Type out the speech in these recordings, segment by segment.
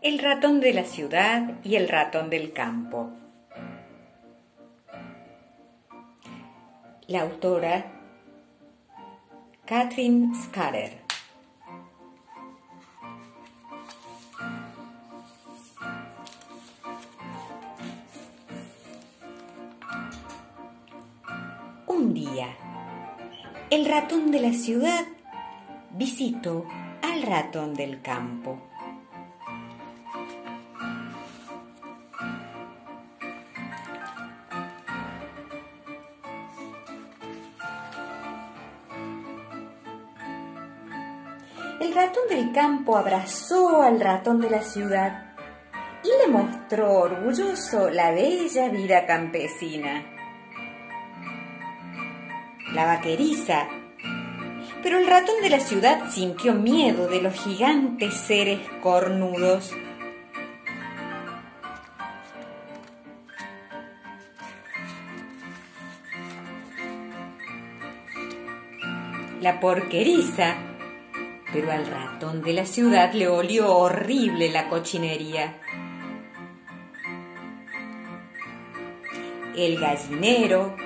El ratón de la ciudad y el ratón del campo. La autora Catherine Scudder. Un día, el ratón de la ciudad visitó al ratón del campo. El ratón del campo abrazó al ratón de la ciudad y le mostró orgulloso la bella vida campesina. La vaqueriza. Pero el ratón de la ciudad sintió miedo de los gigantes seres cornudos. La porqueriza pero al ratón de la ciudad le olió horrible la cochinería. El gallinero,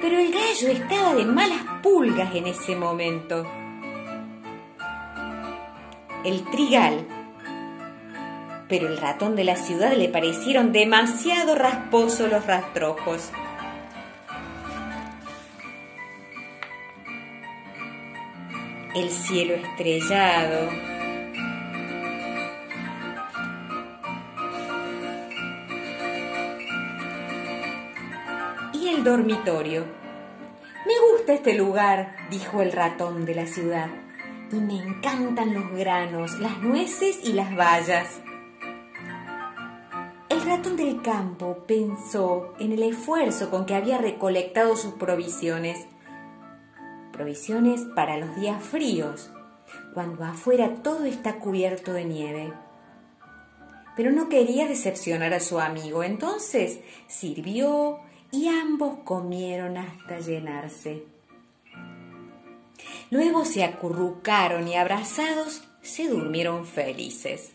pero el gallo estaba de malas pulgas en ese momento. El trigal, pero el ratón de la ciudad le parecieron demasiado rasposos los rastrojos. El cielo estrellado. Y el dormitorio. Me gusta este lugar, dijo el ratón de la ciudad, y me encantan los granos, las nueces y las bayas. El ratón del campo pensó en el esfuerzo con que había recolectado sus provisiones provisiones para los días fríos, cuando afuera todo está cubierto de nieve. Pero no quería decepcionar a su amigo, entonces sirvió y ambos comieron hasta llenarse. Luego se acurrucaron y abrazados se durmieron felices.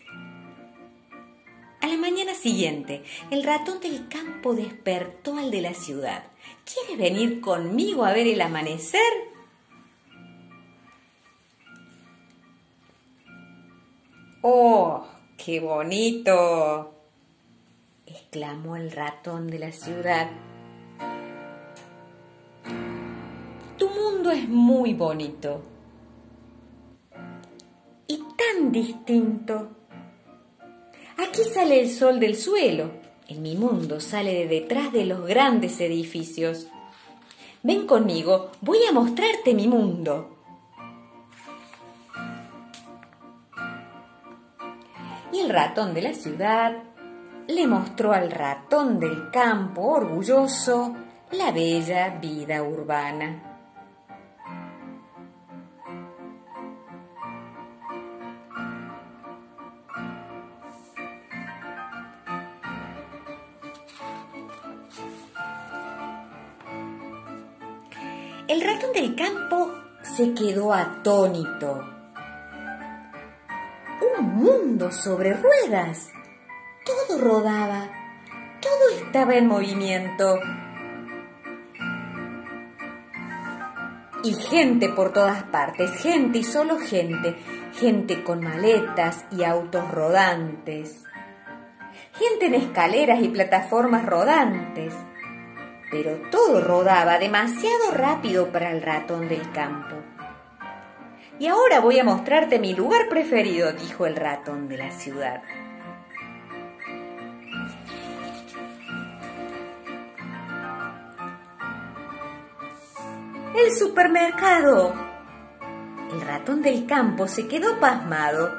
A la mañana siguiente, el ratón del campo despertó al de la ciudad. ¿Quieres venir conmigo a ver el amanecer? ¡Oh, qué bonito! exclamó el ratón de la ciudad. Tu mundo es muy bonito y tan distinto. Aquí sale el sol del suelo, en mi mundo sale de detrás de los grandes edificios. Ven conmigo, voy a mostrarte mi mundo. Y el ratón de la ciudad le mostró al ratón del campo orgulloso la bella vida urbana. El ratón del campo se quedó atónito mundo sobre ruedas. Todo rodaba, todo estaba en movimiento. Y gente por todas partes, gente y solo gente, gente con maletas y autos rodantes, gente en escaleras y plataformas rodantes. Pero todo rodaba demasiado rápido para el ratón del campo. Y ahora voy a mostrarte mi lugar preferido, dijo el ratón de la ciudad. El supermercado. El ratón del campo se quedó pasmado.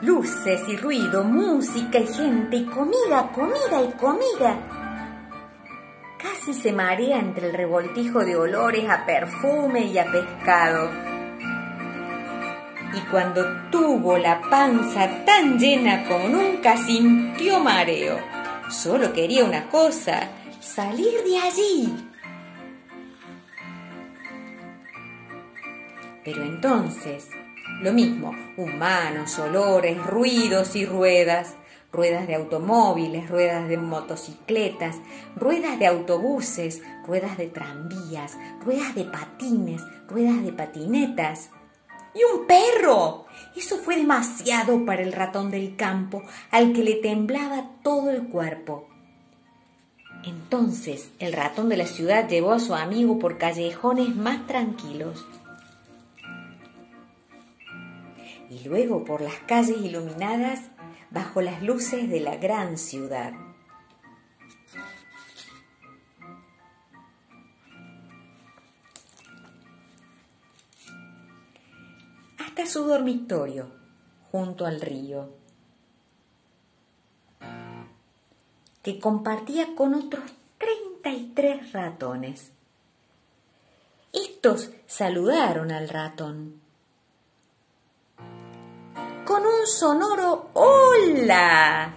Luces y ruido, música y gente y comida, comida y comida. Casi se marea entre el revoltijo de olores a perfume y a pescado y cuando tuvo la panza tan llena como nunca sintió mareo. Solo quería una cosa, salir de allí. Pero entonces Lo mismo, humanos, olores, ruidos y ruedas. Ruedas de automóviles, ruedas de motocicletas, ruedas de autobuses, ruedas de tranvías, ruedas de patines, ruedas de patinetas. ¡Y un perro! Eso fue demasiado para el ratón del campo, al que le temblaba todo el cuerpo. Entonces el ratón de la ciudad llevó a su amigo por callejones más tranquilos. Y luego por las calles iluminadas bajo las luces de la gran ciudad. Su dormitorio junto al río, que compartía con otros 33 ratones. Estos saludaron al ratón con un sonoro hola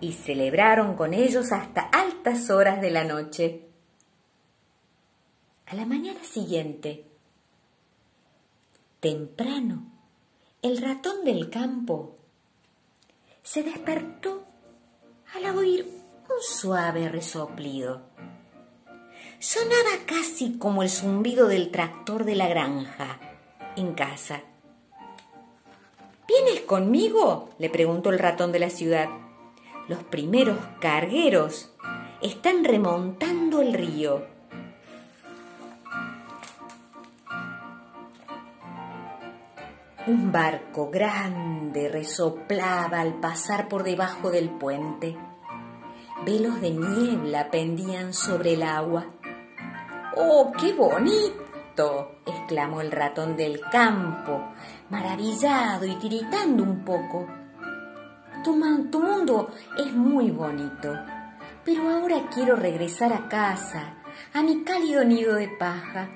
y celebraron con ellos hasta altas horas de la noche. A la mañana siguiente, temprano, el ratón del campo se despertó al oír un suave resoplido. Sonaba casi como el zumbido del tractor de la granja en casa. ¿Vienes conmigo? le preguntó el ratón de la ciudad. Los primeros cargueros están remontando el río. Un barco grande resoplaba al pasar por debajo del puente. Velos de niebla pendían sobre el agua. ¡Oh, qué bonito! exclamó el ratón del campo, maravillado y tiritando un poco. Tu, tu mundo es muy bonito, pero ahora quiero regresar a casa, a mi cálido nido de paja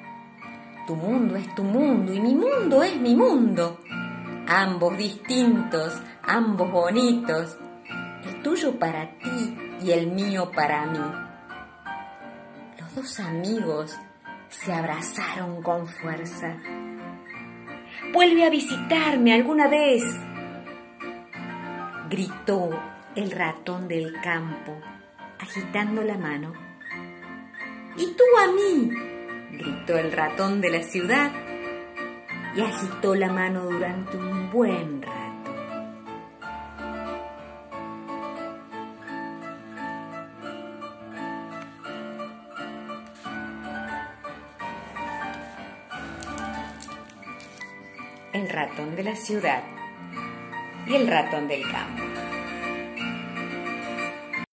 tu mundo es tu mundo y mi mundo es mi mundo. Ambos distintos, ambos bonitos. El tuyo para ti y el mío para mí. Los dos amigos se abrazaron con fuerza. Vuelve a visitarme alguna vez, gritó el ratón del campo, agitando la mano. Y tú a mí, gritó el ratón de la ciudad y agitó la mano durante un buen rato. El ratón de la ciudad y el ratón del campo.